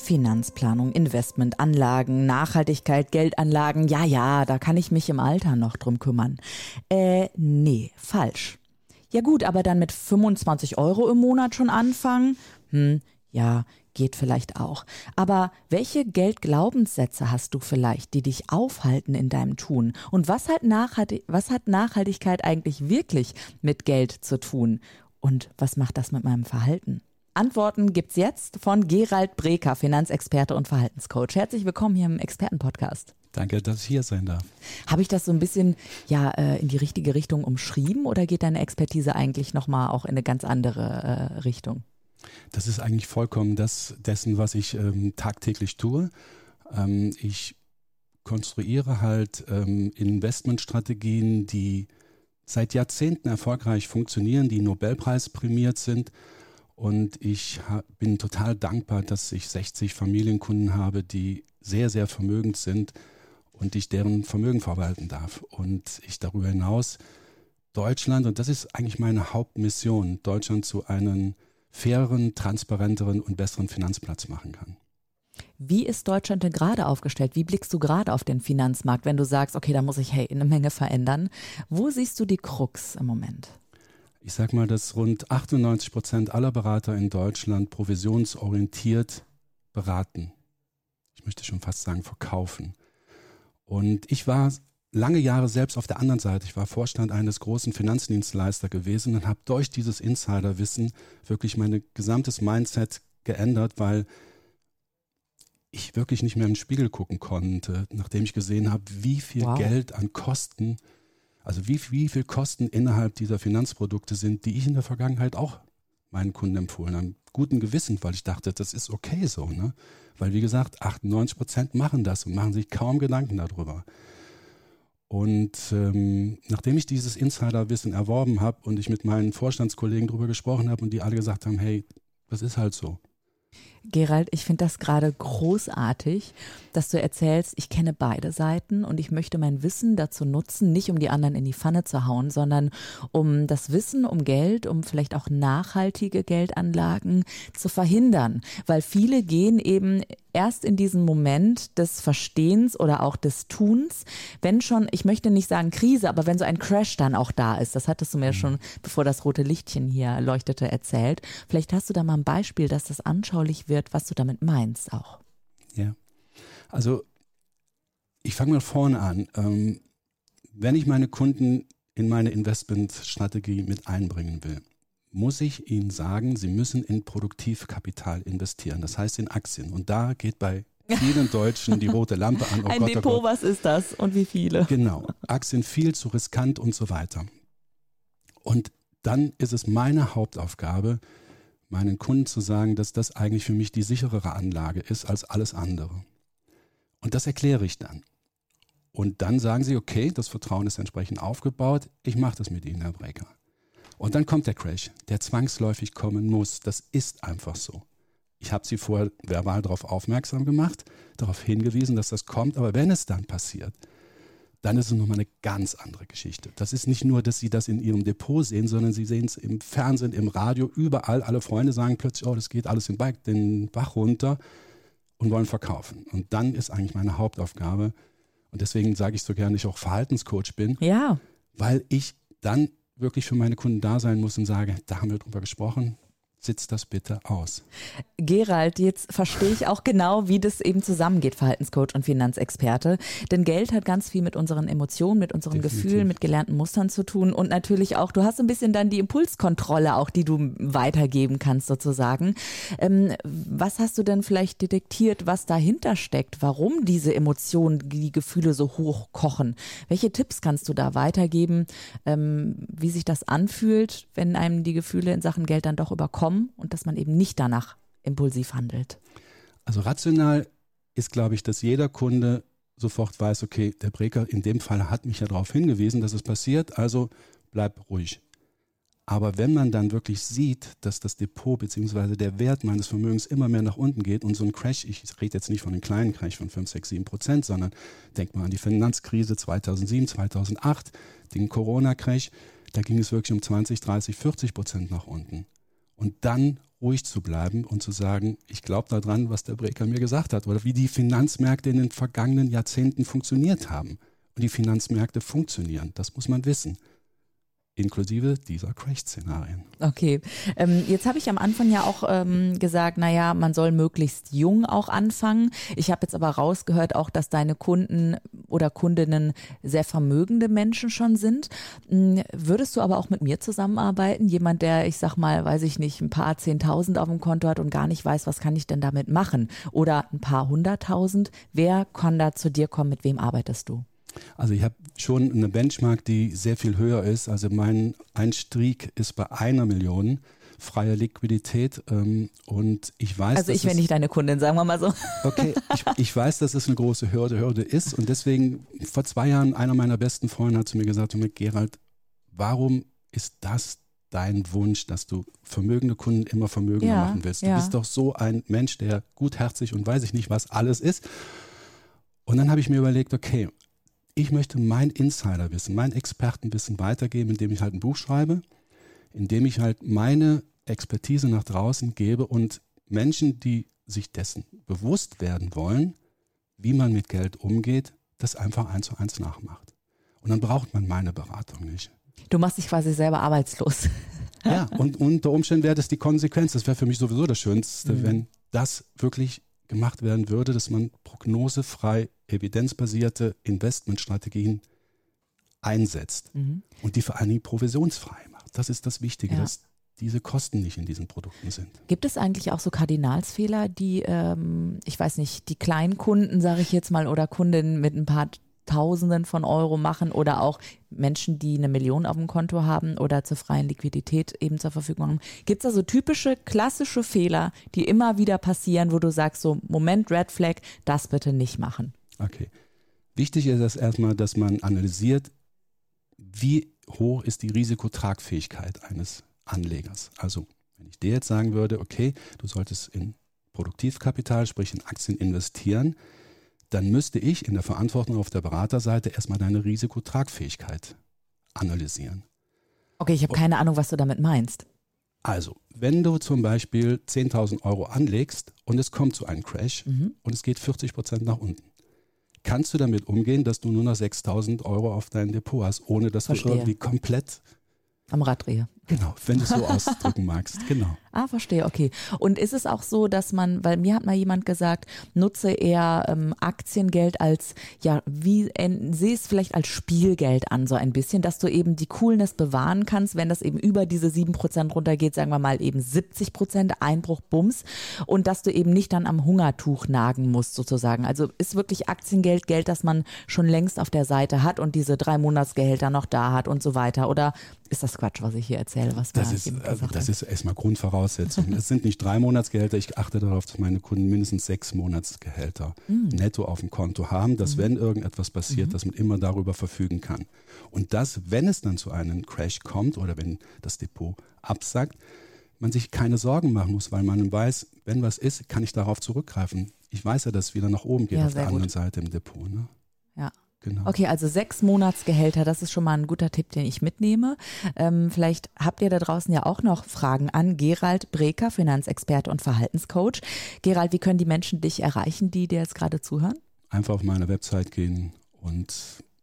Finanzplanung, Investment, Anlagen, Nachhaltigkeit, Geldanlagen. Ja, ja, da kann ich mich im Alter noch drum kümmern. Äh, nee, falsch. Ja gut, aber dann mit 25 Euro im Monat schon anfangen? Hm, ja, geht vielleicht auch. Aber welche Geldglaubenssätze hast du vielleicht, die dich aufhalten in deinem Tun? Und was hat, Nachhaltig was hat Nachhaltigkeit eigentlich wirklich mit Geld zu tun? Und was macht das mit meinem Verhalten? Antworten gibt's jetzt von Gerald Breker, Finanzexperte und Verhaltenscoach. Herzlich willkommen hier im Expertenpodcast. Danke, dass ich hier sein darf. Habe ich das so ein bisschen ja äh, in die richtige Richtung umschrieben oder geht deine Expertise eigentlich nochmal auch in eine ganz andere äh, Richtung? Das ist eigentlich vollkommen das dessen, was ich ähm, tagtäglich tue. Ähm, ich konstruiere halt ähm, Investmentstrategien, die seit Jahrzehnten erfolgreich funktionieren, die Nobelpreis prämiert sind und ich bin total dankbar, dass ich 60 Familienkunden habe, die sehr, sehr vermögend sind und ich deren Vermögen verwalten darf. Und ich darüber hinaus Deutschland, und das ist eigentlich meine Hauptmission, Deutschland zu einem faireren, transparenteren und besseren Finanzplatz machen kann. Wie ist Deutschland denn gerade aufgestellt? Wie blickst du gerade auf den Finanzmarkt, wenn du sagst, okay, da muss ich hey, eine Menge verändern? Wo siehst du die Krux im Moment? Ich sage mal, dass rund 98 Prozent aller Berater in Deutschland provisionsorientiert beraten. Ich möchte schon fast sagen, verkaufen. Und ich war lange Jahre selbst auf der anderen Seite. Ich war Vorstand eines großen Finanzdienstleister gewesen und habe durch dieses Insiderwissen wirklich mein gesamtes Mindset geändert, weil ich wirklich nicht mehr im Spiegel gucken konnte, nachdem ich gesehen habe, wie viel wow. Geld an Kosten also wie, wie viel Kosten innerhalb dieser Finanzprodukte sind, die ich in der Vergangenheit auch meinen Kunden empfohlen habe. Guten Gewissen, weil ich dachte, das ist okay so. Ne? Weil wie gesagt, 98 Prozent machen das und machen sich kaum Gedanken darüber. Und ähm, nachdem ich dieses Insiderwissen erworben habe und ich mit meinen Vorstandskollegen darüber gesprochen habe und die alle gesagt haben, hey, das ist halt so. Gerald, ich finde das gerade großartig, dass du erzählst, ich kenne beide Seiten und ich möchte mein Wissen dazu nutzen, nicht um die anderen in die Pfanne zu hauen, sondern um das Wissen um Geld, um vielleicht auch nachhaltige Geldanlagen zu verhindern. Weil viele gehen eben erst in diesem Moment des Verstehens oder auch des Tuns, wenn schon, ich möchte nicht sagen Krise, aber wenn so ein Crash dann auch da ist, das hattest du mir mhm. schon, bevor das rote Lichtchen hier leuchtete, erzählt. Vielleicht hast du da mal ein Beispiel, dass das anschaulich wird, was du damit meinst auch. Ja, also ich fange mal vorne an. Ähm, wenn ich meine Kunden in meine Investmentstrategie mit einbringen will, muss ich Ihnen sagen, Sie müssen in Produktivkapital investieren, das heißt in Aktien. Und da geht bei vielen Deutschen die rote Lampe an. Oh Ein Gott, oh Depot, oh was ist das und wie viele? Genau, Aktien viel zu riskant und so weiter. Und dann ist es meine Hauptaufgabe, meinen Kunden zu sagen, dass das eigentlich für mich die sicherere Anlage ist als alles andere. Und das erkläre ich dann. Und dann sagen sie, okay, das Vertrauen ist entsprechend aufgebaut, ich mache das mit Ihnen, Herr Breker. Und dann kommt der Crash, der zwangsläufig kommen muss. Das ist einfach so. Ich habe Sie vorher verbal darauf aufmerksam gemacht, darauf hingewiesen, dass das kommt. Aber wenn es dann passiert, dann ist es nochmal eine ganz andere Geschichte. Das ist nicht nur, dass Sie das in Ihrem Depot sehen, sondern Sie sehen es im Fernsehen, im Radio, überall. Alle Freunde sagen plötzlich, oh, das geht alles den, Bach, den Bach runter und wollen verkaufen. Und dann ist eigentlich meine Hauptaufgabe, und deswegen sage ich so gerne, ich auch Verhaltenscoach bin. Ja. Weil ich dann wirklich für meine Kunden da sein muss und sage, da haben wir drüber gesprochen, sitzt das bitte aus. Gerald, jetzt verstehe ich auch genau, wie das eben zusammengeht, Verhaltenscoach und Finanzexperte. Denn Geld hat ganz viel mit unseren Emotionen, mit unseren Definitiv. Gefühlen, mit gelernten Mustern zu tun und natürlich auch, du hast ein bisschen dann die Impulskontrolle auch, die du weitergeben kannst sozusagen. Ähm, was hast du denn vielleicht detektiert, was dahinter steckt? Warum diese Emotionen, die Gefühle so hoch kochen? Welche Tipps kannst du da weitergeben, ähm, wie sich das anfühlt, wenn einem die Gefühle in Sachen Geld dann doch überkommen? Kommen und dass man eben nicht danach impulsiv handelt? Also rational ist, glaube ich, dass jeder Kunde sofort weiß, okay, der Breker in dem Fall hat mich ja darauf hingewiesen, dass es passiert, also bleib ruhig. Aber wenn man dann wirklich sieht, dass das Depot bzw. der Wert meines Vermögens immer mehr nach unten geht und so ein Crash, ich rede jetzt nicht von einem kleinen Crash von 5, 6, 7 Prozent, sondern denkt mal an die Finanzkrise 2007, 2008, den Corona-Crash, da ging es wirklich um 20, 30, 40 Prozent nach unten. Und dann ruhig zu bleiben und zu sagen, ich glaube daran, was der Breker mir gesagt hat oder wie die Finanzmärkte in den vergangenen Jahrzehnten funktioniert haben. Und die Finanzmärkte funktionieren, das muss man wissen inklusive dieser Crash-Szenarien. Okay, ähm, jetzt habe ich am Anfang ja auch ähm, gesagt, naja, man soll möglichst jung auch anfangen. Ich habe jetzt aber rausgehört auch, dass deine Kunden oder Kundinnen sehr vermögende Menschen schon sind. Hm, würdest du aber auch mit mir zusammenarbeiten? Jemand, der, ich sag mal, weiß ich nicht, ein paar Zehntausend auf dem Konto hat und gar nicht weiß, was kann ich denn damit machen? Oder ein paar hunderttausend? Wer kann da zu dir kommen? Mit wem arbeitest du? Also ich habe schon eine Benchmark, die sehr viel höher ist. Also mein Einstieg ist bei einer Million freie Liquidität ähm, und ich weiß. Also ich wäre nicht deine Kundin, sagen wir mal so. Okay, ich, ich, weiß, dass es eine große Hürde, Hürde ist und deswegen vor zwei Jahren einer meiner besten Freunde hat zu mir gesagt, Gerald, warum ist das dein Wunsch, dass du vermögende Kunden immer vermögender ja, machen willst? Du ja. bist doch so ein Mensch, der gutherzig und weiß ich nicht, was alles ist. Und dann habe ich mir überlegt, okay, ich möchte mein Insiderwissen, mein Expertenwissen weitergeben, indem ich halt ein Buch schreibe, indem ich halt meine Expertise nach draußen gebe und Menschen, die sich dessen bewusst werden wollen, wie man mit Geld umgeht, das einfach eins zu eins nachmacht. Und dann braucht man meine Beratung nicht. Du machst dich quasi selber arbeitslos. Ja, und unter Umständen wäre das die Konsequenz. Das wäre für mich sowieso das Schönste, mhm. wenn das wirklich gemacht werden würde, dass man prognosefrei evidenzbasierte Investmentstrategien einsetzt mhm. und die vor allen Dingen provisionsfrei macht. Das ist das Wichtige, ja. dass diese Kosten nicht in diesen Produkten sind. Gibt es eigentlich auch so Kardinalsfehler, die, ähm, ich weiß nicht, die kleinen Kunden, sage ich jetzt mal, oder Kundinnen mit ein paar Tausenden von Euro machen oder auch Menschen, die eine Million auf dem Konto haben oder zur freien Liquidität eben zur Verfügung haben. Gibt es da so typische, klassische Fehler, die immer wieder passieren, wo du sagst, so Moment, Red Flag, das bitte nicht machen? Okay. Wichtig ist es erstmal, dass man analysiert, wie hoch ist die Risikotragfähigkeit eines Anlegers. Also, wenn ich dir jetzt sagen würde, okay, du solltest in Produktivkapital, sprich in Aktien investieren, dann müsste ich in der Verantwortung auf der Beraterseite erstmal deine Risikotragfähigkeit analysieren. Okay, ich habe keine Ahnung, was du damit meinst. Also, wenn du zum Beispiel 10.000 Euro anlegst und es kommt zu einem Crash mhm. und es geht 40 Prozent nach unten, kannst du damit umgehen, dass du nur noch 6.000 Euro auf dein Depot hast, ohne dass Verstehe. du irgendwie komplett am Rad drehe. Genau, wenn du es so ausdrücken magst, genau. Ah, verstehe, okay. Und ist es auch so, dass man, weil mir hat mal jemand gesagt, nutze eher ähm, Aktiengeld als, ja, wie, äh, sehe es vielleicht als Spielgeld an, so ein bisschen, dass du eben die Coolness bewahren kannst, wenn das eben über diese 7% runtergeht, sagen wir mal eben 70% Einbruch, Bums, und dass du eben nicht dann am Hungertuch nagen musst, sozusagen. Also ist wirklich Aktiengeld Geld, das man schon längst auf der Seite hat und diese drei Monatsgehälter noch da hat und so weiter? Oder ist das Quatsch, was ich hier erzähle? Was das, ist, also das ist erstmal Grundvoraussetzung. es sind nicht drei Monatsgehälter. Ich achte darauf, dass meine Kunden mindestens sechs Monatsgehälter mm. netto auf dem Konto haben, dass mm. wenn irgendetwas passiert, mm. dass man immer darüber verfügen kann. Und dass, wenn es dann zu einem Crash kommt oder wenn das Depot absackt, man sich keine Sorgen machen muss, weil man weiß, wenn was ist, kann ich darauf zurückgreifen. Ich weiß ja, dass es wieder nach oben geht ja, auf der anderen gut. Seite im Depot. Ne? Ja. Genau. Okay, also sechs Monatsgehälter, das ist schon mal ein guter Tipp, den ich mitnehme. Ähm, vielleicht habt ihr da draußen ja auch noch Fragen an Gerald Breker, Finanzexperte und Verhaltenscoach. Gerald, wie können die Menschen dich erreichen, die dir jetzt gerade zuhören? Einfach auf meine Website gehen und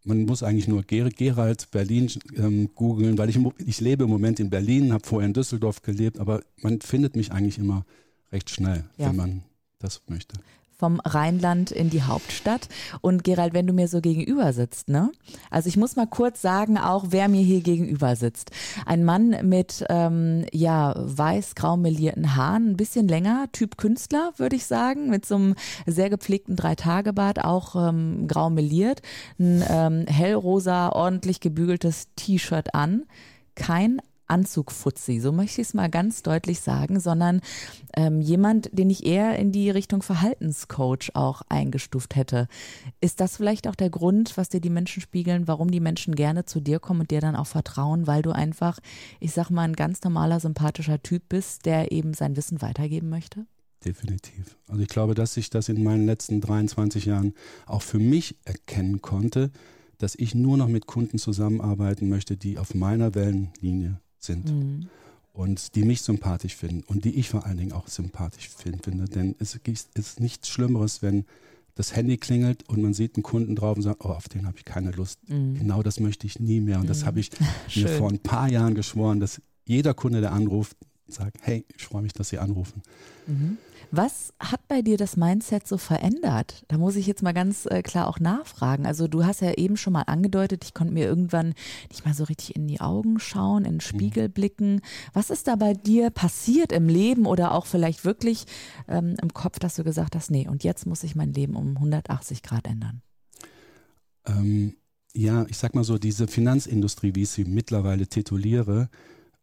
man muss eigentlich nur Ger Gerald Berlin ähm, googeln, weil ich, ich lebe im Moment in Berlin, habe vorher in Düsseldorf gelebt, aber man findet mich eigentlich immer recht schnell, ja. wenn man das möchte vom Rheinland in die Hauptstadt. Und Gerald, wenn du mir so gegenüber sitzt, ne? Also ich muss mal kurz sagen, auch wer mir hier gegenüber sitzt. Ein Mann mit ähm, ja weiß-grau melierten Haaren, ein bisschen länger, Typ Künstler, würde ich sagen, mit so einem sehr gepflegten Dreitagebart, auch ähm, grau meliert, ein ähm, hellrosa, ordentlich gebügeltes T-Shirt an. Kein Anzugfutzi, so möchte ich es mal ganz deutlich sagen, sondern ähm, jemand, den ich eher in die Richtung Verhaltenscoach auch eingestuft hätte. Ist das vielleicht auch der Grund, was dir die Menschen spiegeln, warum die Menschen gerne zu dir kommen und dir dann auch vertrauen, weil du einfach, ich sag mal, ein ganz normaler, sympathischer Typ bist, der eben sein Wissen weitergeben möchte? Definitiv. Also ich glaube, dass ich das in meinen letzten 23 Jahren auch für mich erkennen konnte, dass ich nur noch mit Kunden zusammenarbeiten möchte, die auf meiner Wellenlinie sind. Mhm. Und die mich sympathisch finden und die ich vor allen Dingen auch sympathisch finde. Denn es ist nichts Schlimmeres, wenn das Handy klingelt und man sieht einen Kunden drauf und sagt, oh, auf den habe ich keine Lust. Mhm. Genau das möchte ich nie mehr. Und mhm. das habe ich mir vor ein paar Jahren geschworen, dass jeder Kunde, der anruft, sagt, hey, ich freue mich, dass Sie anrufen. Mhm. Was hat bei dir das Mindset so verändert? Da muss ich jetzt mal ganz äh, klar auch nachfragen. Also du hast ja eben schon mal angedeutet, ich konnte mir irgendwann nicht mal so richtig in die Augen schauen, in den Spiegel blicken. Was ist da bei dir passiert im Leben oder auch vielleicht wirklich ähm, im Kopf, dass du gesagt hast, nee, und jetzt muss ich mein Leben um 180 Grad ändern? Ähm, ja, ich sag mal so, diese Finanzindustrie, wie ich sie mittlerweile tituliere,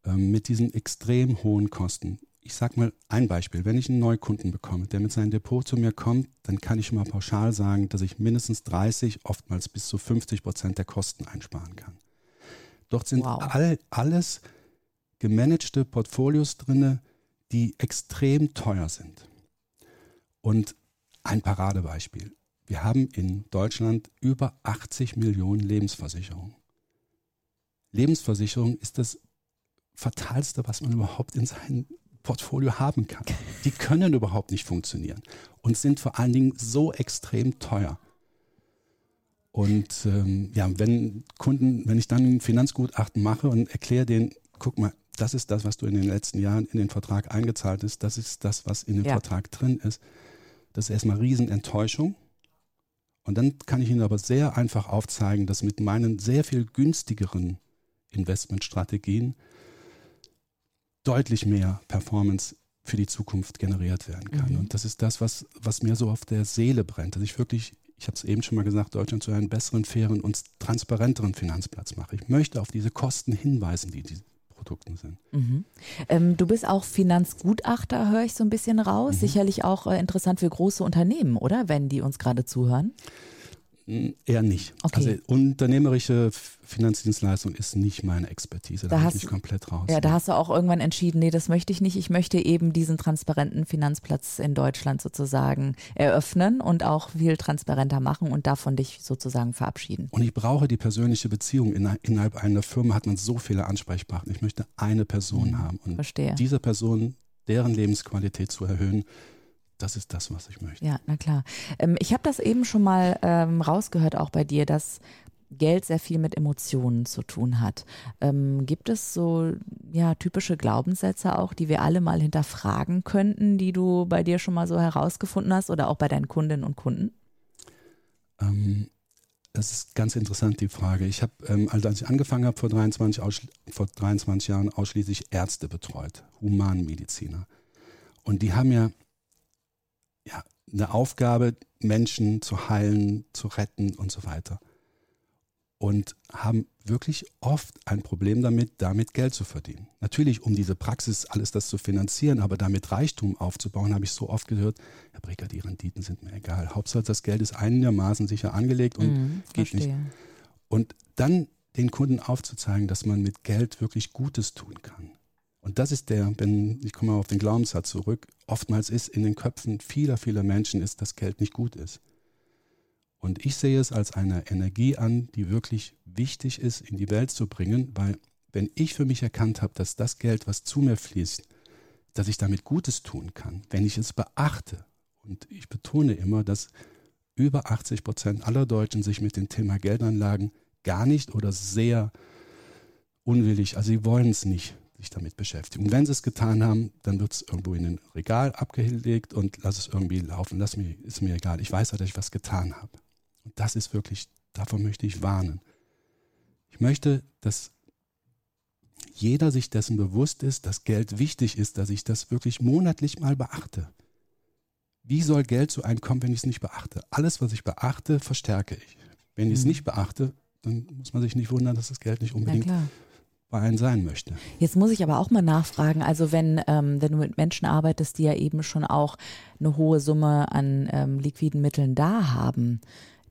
ähm, mit diesen extrem hohen Kosten ich sage mal ein Beispiel. Wenn ich einen Neukunden bekomme, der mit seinem Depot zu mir kommt, dann kann ich mal pauschal sagen, dass ich mindestens 30, oftmals bis zu 50 Prozent der Kosten einsparen kann. Dort sind wow. all, alles gemanagte Portfolios drin, die extrem teuer sind. Und ein Paradebeispiel. Wir haben in Deutschland über 80 Millionen Lebensversicherungen. Lebensversicherung ist das Fatalste, was man überhaupt in seinen Portfolio haben kann. Die können überhaupt nicht funktionieren und sind vor allen Dingen so extrem teuer. Und ähm, ja, wenn Kunden, wenn ich dann ein Finanzgutachten mache und erkläre denen, guck mal, das ist das, was du in den letzten Jahren in den Vertrag eingezahlt hast, das ist das, was in dem ja. Vertrag drin ist, das ist erstmal Riesenenttäuschung. Und dann kann ich Ihnen aber sehr einfach aufzeigen, dass mit meinen sehr viel günstigeren Investmentstrategien deutlich mehr Performance für die Zukunft generiert werden kann. Mhm. Und das ist das, was, was mir so auf der Seele brennt, dass ich wirklich, ich habe es eben schon mal gesagt, Deutschland zu einem besseren, fairen und transparenteren Finanzplatz mache. Ich möchte auf diese Kosten hinweisen, die diese Produkten sind. Mhm. Ähm, du bist auch Finanzgutachter, höre ich so ein bisschen raus. Mhm. Sicherlich auch äh, interessant für große Unternehmen, oder? Wenn die uns gerade zuhören. Eher nicht. Okay. Also unternehmerische Finanzdienstleistung ist nicht meine Expertise. Da, da bin ich komplett raus. Ja, da hast du auch irgendwann entschieden, nee, das möchte ich nicht. Ich möchte eben diesen transparenten Finanzplatz in Deutschland sozusagen eröffnen und auch viel transparenter machen und davon dich sozusagen verabschieden. Und ich brauche die persönliche Beziehung. Innerhalb einer Firma hat man so viele Ansprechpartner. Ich möchte eine Person mhm, haben. Und Verstehe. dieser Person, deren Lebensqualität zu erhöhen, das ist das, was ich möchte. Ja, na klar. Ähm, ich habe das eben schon mal ähm, rausgehört, auch bei dir, dass Geld sehr viel mit Emotionen zu tun hat. Ähm, gibt es so ja, typische Glaubenssätze auch, die wir alle mal hinterfragen könnten, die du bei dir schon mal so herausgefunden hast oder auch bei deinen Kundinnen und Kunden? Ähm, das ist ganz interessant, die Frage. Ich habe, ähm, also als ich angefangen habe vor 23, vor 23 Jahren, ausschließlich Ärzte betreut, Humanmediziner. Und die haben ja ja, eine Aufgabe, Menschen zu heilen, zu retten und so weiter. Und haben wirklich oft ein Problem damit, damit Geld zu verdienen. Natürlich, um diese Praxis, alles das zu finanzieren, aber damit Reichtum aufzubauen, habe ich so oft gehört, Herr Breker, die Renditen sind mir egal. Hauptsache, das Geld ist einigermaßen sicher angelegt und mm, geht verstehe. nicht. Und dann den Kunden aufzuzeigen, dass man mit Geld wirklich Gutes tun kann. Und das ist der, wenn ich komme auf den Glaubenssatz zurück, oftmals ist in den Köpfen vieler, vieler Menschen ist, dass Geld nicht gut ist. Und ich sehe es als eine Energie an, die wirklich wichtig ist, in die Welt zu bringen, weil wenn ich für mich erkannt habe, dass das Geld, was zu mir fließt, dass ich damit Gutes tun kann, wenn ich es beachte, und ich betone immer, dass über 80 Prozent aller Deutschen sich mit dem Thema Geldanlagen gar nicht oder sehr unwillig, also sie wollen es nicht sich damit beschäftigen. Und wenn sie es getan haben, dann wird es irgendwo in ein Regal abgelegt und lass es irgendwie laufen. Lass mir, ist mir egal. Ich weiß, dass ich was getan habe. Und das ist wirklich, davon möchte ich warnen. Ich möchte, dass jeder sich dessen bewusst ist, dass Geld wichtig ist, dass ich das wirklich monatlich mal beachte. Wie soll Geld so einkommen, wenn ich es nicht beachte? Alles, was ich beachte, verstärke ich. Wenn ich es mhm. nicht beachte, dann muss man sich nicht wundern, dass das Geld nicht unbedingt bei einem sein möchte. Jetzt muss ich aber auch mal nachfragen, also wenn, ähm, wenn du mit Menschen arbeitest, die ja eben schon auch eine hohe Summe an ähm, liquiden Mitteln da haben,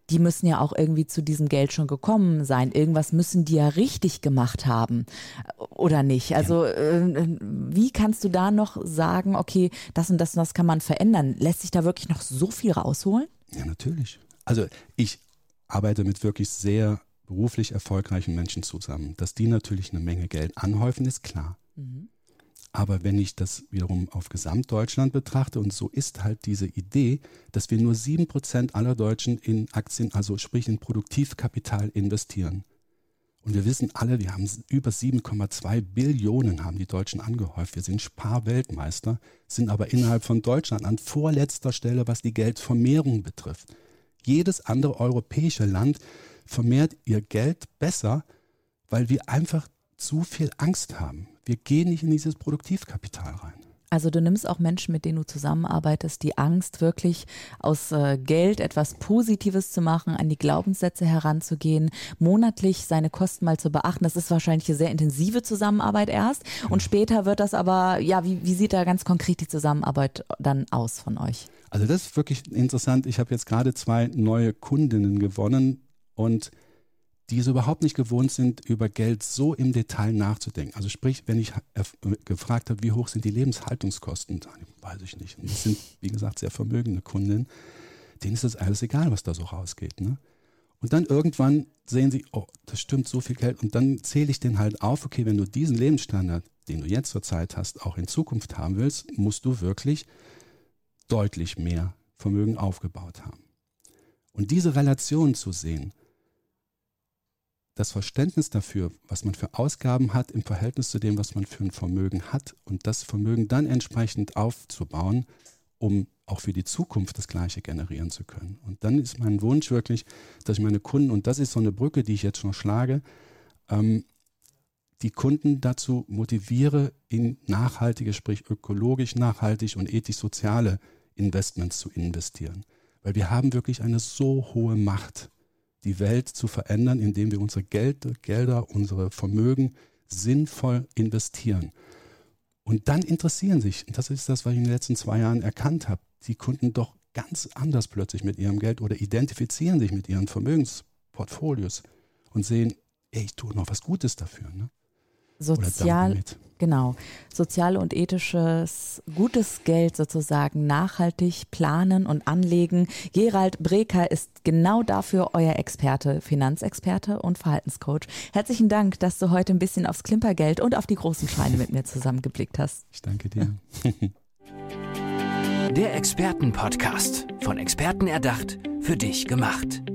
die müssen ja auch irgendwie zu diesem Geld schon gekommen sein. Irgendwas müssen die ja richtig gemacht haben oder nicht. Also äh, wie kannst du da noch sagen, okay, das und das und das kann man verändern? Lässt sich da wirklich noch so viel rausholen? Ja, natürlich. Also ich arbeite mit wirklich sehr beruflich erfolgreichen Menschen zusammen. Dass die natürlich eine Menge Geld anhäufen, ist klar. Mhm. Aber wenn ich das wiederum auf Gesamtdeutschland betrachte, und so ist halt diese Idee, dass wir nur sieben Prozent aller Deutschen in Aktien, also sprich in Produktivkapital investieren. Und wir wissen alle, wir haben über 7,2 Billionen haben die Deutschen angehäuft. Wir sind Sparweltmeister, sind aber innerhalb von Deutschland an vorletzter Stelle, was die Geldvermehrung betrifft. Jedes andere europäische Land vermehrt ihr Geld besser, weil wir einfach zu viel Angst haben. Wir gehen nicht in dieses Produktivkapital rein. Also du nimmst auch Menschen, mit denen du zusammenarbeitest, die Angst wirklich aus äh, Geld etwas Positives zu machen, an die Glaubenssätze heranzugehen, monatlich seine Kosten mal zu beachten. Das ist wahrscheinlich eine sehr intensive Zusammenarbeit erst und später wird das aber, ja, wie, wie sieht da ganz konkret die Zusammenarbeit dann aus von euch? Also das ist wirklich interessant. Ich habe jetzt gerade zwei neue Kundinnen gewonnen und die es überhaupt nicht gewohnt sind, über Geld so im Detail nachzudenken. Also sprich, wenn ich gefragt habe, wie hoch sind die Lebenshaltungskosten, weiß ich nicht. Und das sind, wie gesagt, sehr vermögende Kundinnen, denen ist das alles egal, was da so rausgeht. Ne? Und dann irgendwann sehen sie, oh, das stimmt, so viel Geld. Und dann zähle ich den halt auf, okay, wenn du diesen Lebensstandard, den du jetzt zurzeit hast, auch in Zukunft haben willst, musst du wirklich deutlich mehr Vermögen aufgebaut haben. Und diese Relation zu sehen, das Verständnis dafür, was man für Ausgaben hat im Verhältnis zu dem, was man für ein Vermögen hat und das Vermögen dann entsprechend aufzubauen, um auch für die Zukunft das Gleiche generieren zu können. Und dann ist mein Wunsch wirklich, dass ich meine Kunden, und das ist so eine Brücke, die ich jetzt schon schlage, ähm, die Kunden dazu motiviere, in nachhaltige, sprich ökologisch nachhaltig und ethisch-soziale Investments zu investieren. Weil wir haben wirklich eine so hohe Macht die Welt zu verändern, indem wir unsere Geld, Gelder, unsere Vermögen sinnvoll investieren. Und dann interessieren sich, das ist das, was ich in den letzten zwei Jahren erkannt habe, die Kunden doch ganz anders plötzlich mit ihrem Geld oder identifizieren sich mit ihren Vermögensportfolios und sehen, ey, ich tue noch was Gutes dafür. Ne? Sozial, Genau. Soziale und ethisches, gutes Geld sozusagen nachhaltig planen und anlegen. Gerald Breker ist genau dafür euer Experte, Finanzexperte und Verhaltenscoach. Herzlichen Dank, dass du heute ein bisschen aufs Klimpergeld und auf die großen Scheine mit mir zusammengeblickt hast. Ich danke dir. Der Expertenpodcast. Von Experten erdacht, für dich gemacht.